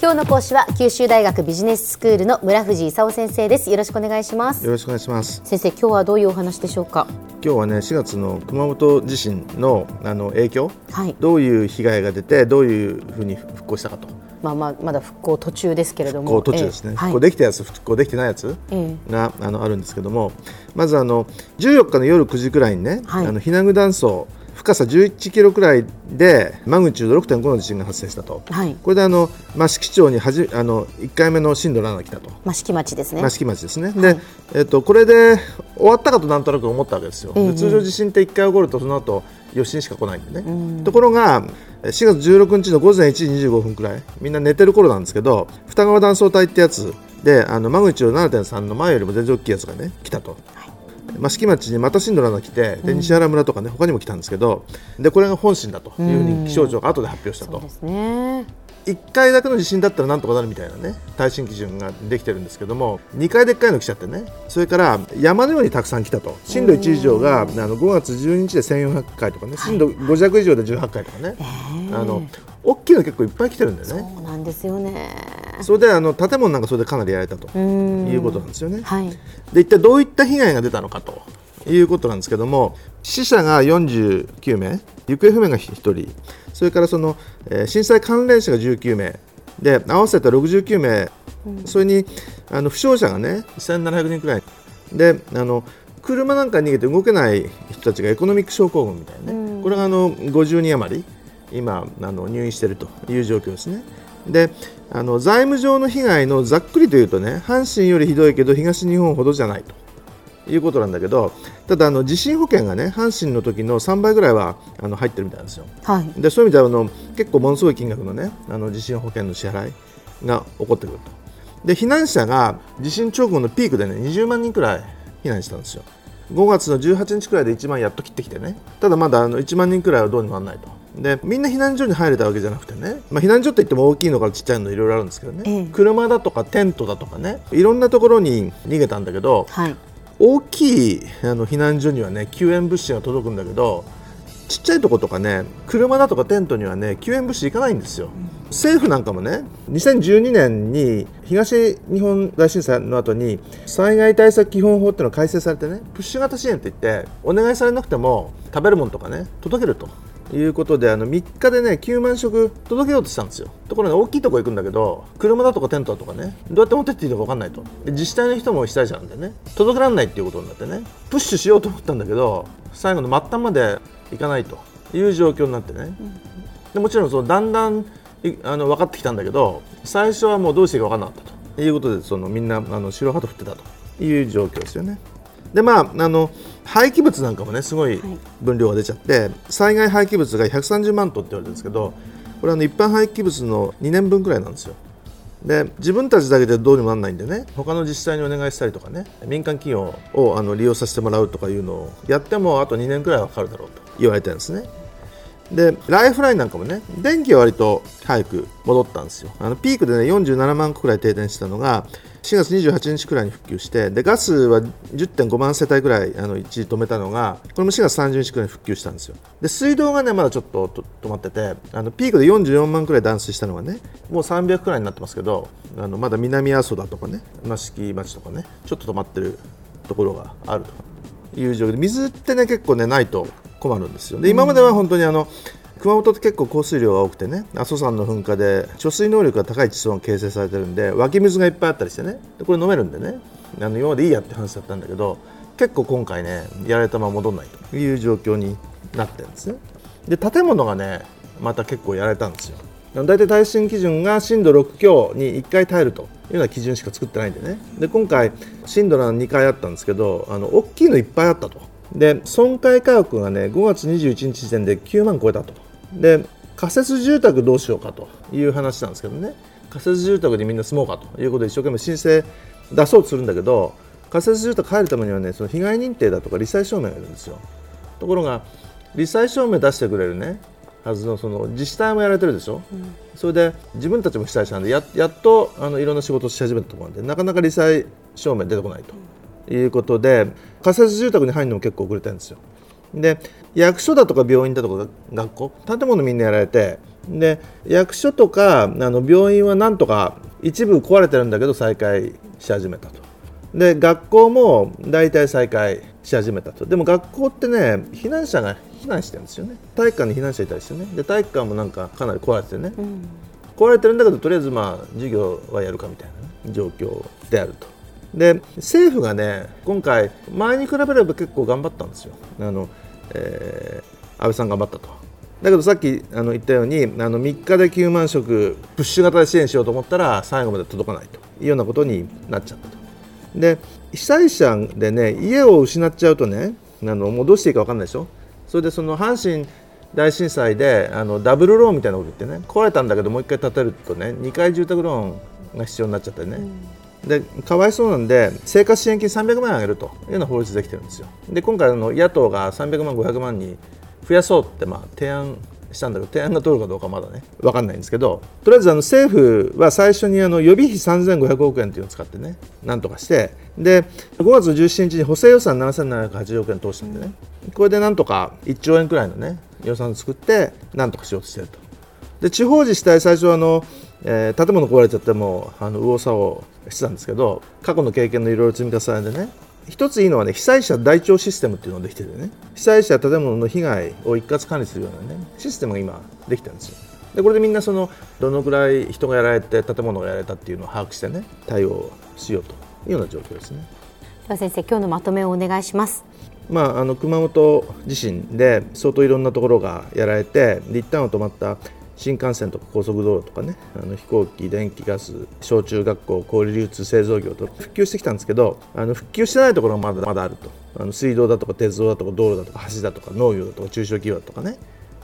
今日の講師は九州大学ビジネススクールの村藤勲先生です。よろしくお願いします。よろしくお願いします。先生今日はどういうお話でしょうか？今日はね4月の熊本地震のあの影響、はい。どういう被害が出てどういうふうに復興したかと。まあまあまだ復興途中ですけれども。復興途中ですね、ええ。復興できたやつ復興できてないやつえがあのあるんですけども。まずあの14日の夜9時くらいにね、はい。あの避難断層深さ11キロくらいでマグニチュード6.5の地震が発生したと、はい。これであの益城町にはじあの1回目の震度7が来たと。益城町ですね。益城町ですね、でえっと、これで終わったかとなんとなく思ったわけですよ、え通常地震って1回起こるとその後余震しか来ないんでね、ところが4月16日の午前1時25分くらいみんな寝てる頃なんですけど双川断層帯ってやつであのマグニチュード7.3の前よりも全然大きいやつがね来たと。益城町にまた震度7来てで西原村とかね他にも来たんですけどでこれが本震だというふうに気象庁が後で発表したと。そうですね。1回だけの地震だったらなんとかなるみたいなね耐震基準ができてるんですけども2回でっかいの来ちゃってねそれから山のようにたくさん来たと。震度1以上があの5月12日で1400回とかね震度5弱以上で18回とかね、あの大きいの結構いっぱい来てるんだよね。そうなんですよねそれであの建物なんかそれでかなりやられたと。うん。いうことなんですよね。はい。で一体どういった被害が出たのかと。いうことなんですけども死者が49名行方不明が1人。それからその、えー震災関連者が19名。で合わせて69名、それにあの負傷者がね1700人くらい。であの車なんかに逃げて動けない人たちがエコノミック症候群みたいなね、これがあの50人余り今あの入院しているという状況ですね。であの財務上の被害のざっくりというとね阪神よりひどいけど東日本ほどじゃないと。いうことなんだけどただあの地震保険がね阪神の時の3倍ぐらいはあの入ってるみたいなんですよ。はい。でそういう意味ではあの結構ものすごい金額のねあの地震保険の支払いが起こってくると。で避難者が地震直後のピークでね20万人くらい避難したんですよ。5月の18日くらいで1万やっと切ってきてね。ただまだあの1万人くらいはどうにもならないとでみんな避難所に入れたわけじゃなくてね、まあ、避難所って言っても大きいのからちっちゃいのいろいろあるんですけどね、ええ。車だとかテントだとかね。いろんなところに逃げたんだけどはい。大きいあの避難所にはね救援物資が届くんだけどちっちゃいとことかね車だとかテントにはね救援物資行かないんですよ、政府なんかもね2012年に東日本大震災の後に災害対策基本法っていうのが改正されてねプッシュ型支援って言ってお願いされなくても食べるものとかね届けるということであの3日でね9万食届けようとしたんですよ。ところが大きいとこ行くんだけど車だとかテントだとかねどうやって持ってっていいのか分かんないと。自治体の人も被災者なんでね届けられないっていうことになってねプッシュしようと思ったんだけど最後の末端まで行かないと。いう状況になってね、でもちろんそのだんだんあの分かってきたんだけど最初はもうどうしていいか分からなかったと。いうことでそのみんなあの白旗振ってたと。いう状況ですよね。でまあ、あの廃棄物なんかもねすごい分量が出ちゃって、災害廃棄物が130万トンって言われてるんですけどこれはあの一般廃棄物の2年分くらいなんですよ。で自分たちだけでどうにもならないんでね他の自治体にお願いしたりとかね民間企業をあの利用させてもらうとかいうのをやってもあと2年くらいはかかるだろうと言われてるんですね。でライフラインなんかもね電気は割と早く戻ったんですよ。あのピークでね47万個くらい停電したのが4月28日くらいに復旧してでガスは10.5万世帯くらいあの一時止めたのがこれも4月30日くらいに復旧したんですよ。で水道がねまだちょっとと止まっててあのピークで44万くらい断水したのがねもう300くらいになってますけどあのまだ南阿蘇だとかね益城町とかねちょっと止まってるところがあるという状況で水ってね結構ねないと困るんですよ。で今までは本当にあの熊本って結構降水量が多くてね阿蘇山の噴火で貯水能力が高い地層が形成されてるんで湧き水がいっぱいあったりしてねでこれ飲めるんでね。あの今までいいやって話だったんだけど結構今回ねやられたまま戻らないという状況になってるんですね。で建物がねまた結構やられたんですよ。大体耐震基準が震度6強に1回耐えるというような基準しか作ってないんでね。で今回震度が2回あったんですけどあの大きいのいっぱいあったとで損壊価格がね5月21日時点で9万超えたと。で仮設住宅どうしようかという話なんですけどね。仮設住宅でみんな住もうかということで一生懸命申請出そうとするんだけど仮設住宅入るためにはねその被害認定だとか罹災証明がいるんですよ。ところが罹災証明出してくれるねはずのその自治体もやられてるでしょ、うん、それで自分たちも被災者なんでややっとあのいろんな仕事をし始めたところなんでなかなか罹災証明出てこないということで仮設住宅に入るのも結構遅れてるんですよ。で役所だとか病院だとか学校建物みんなやられてで役所とかあの病院はなんとか一部壊れてるんだけど再開し始めたと。で学校も大体再開し始めたと。でも学校ってね避難者が避難してるんですよね。体育館に避難者いたりしてね。で体育館もなんかかなり壊れててね、うん、壊れてるんだけどとりあえずまあ授業はやるかみたいな、ね、状況であるとで政府がね今回前に比べれば結構頑張ったんですよ。あの、えー、安倍さん頑張ったと。だけどさっきあの言ったようにあの3日で9万食プッシュ型で支援しようと思ったら最後まで届かないと。いうようなことになっちゃったと。で被災者でね家を失っちゃうとねあのもうどうしていいか分かんないでしょ。それでその阪神大震災であのダブルローンみたいなこと言ってね壊れたんだけどもう一回建てるとね2階住宅ローンが必要になっちゃってね、うん、でかわいそうなんで生活支援金300万円あげるというような法律できてるんですよ。で今回の野党が300万500万に増やそうってまあ提案したんだけど提案が通るかどうかまだね分かんないんですけどとりあえずあの政府は最初にあの予備費3500億円っていうのを使ってねなんとかしてで5月17日に補正予算7780億円通したんでねこれでなんとか1兆円くらいのね予算を作ってなんとかしようとしてると。で地方自治体最初あの、えー、建物壊れちゃってもあの右往左往してたんですけど過去の経験のいろいろ積み重ねでね一ついいのはね被災者台帳システムっていうのができててね被災者建物の被害を一括管理するようなねシステムが今できてるんですよ。でこれでみんなそのどのくらい人がやられて建物がやられたっていうのを把握してね対応しようというような状況ですね。では先生今日のまとめをお願いします。まあ、あの熊本地震で相当いろんなところがやられて一旦は止まった新幹線とか高速道路とかねあの飛行機電気ガス小中学校小売流通製造業と復旧してきたんですけどあの復旧してないところがまだまだあると。あの水道だとか鉄道だとか道路だとか橋だとか農業だとか中小企業だとかね。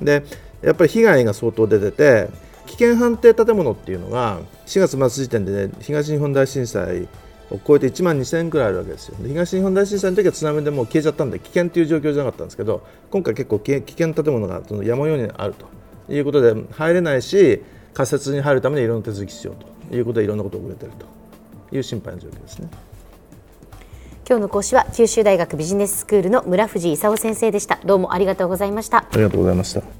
でやっぱり被害が相当出てて危険判定建物っていうのが4月末時点で、ね、東日本大震災を超えて1万2000くらいあるわけですよ。東日本大震災の時は津波でもう消えちゃったんで危険という状況じゃなかったんですけど今回結構危険建物がその山のようにあると。いうことで入れないし仮設に入るためにいろんな手続き必要ということでいろんなことが遅れているという心配な状況ですね。今日の講師は九州大学ビジネススクールの村藤勲先生でした。どうもありがとうございました。ありがとうございました。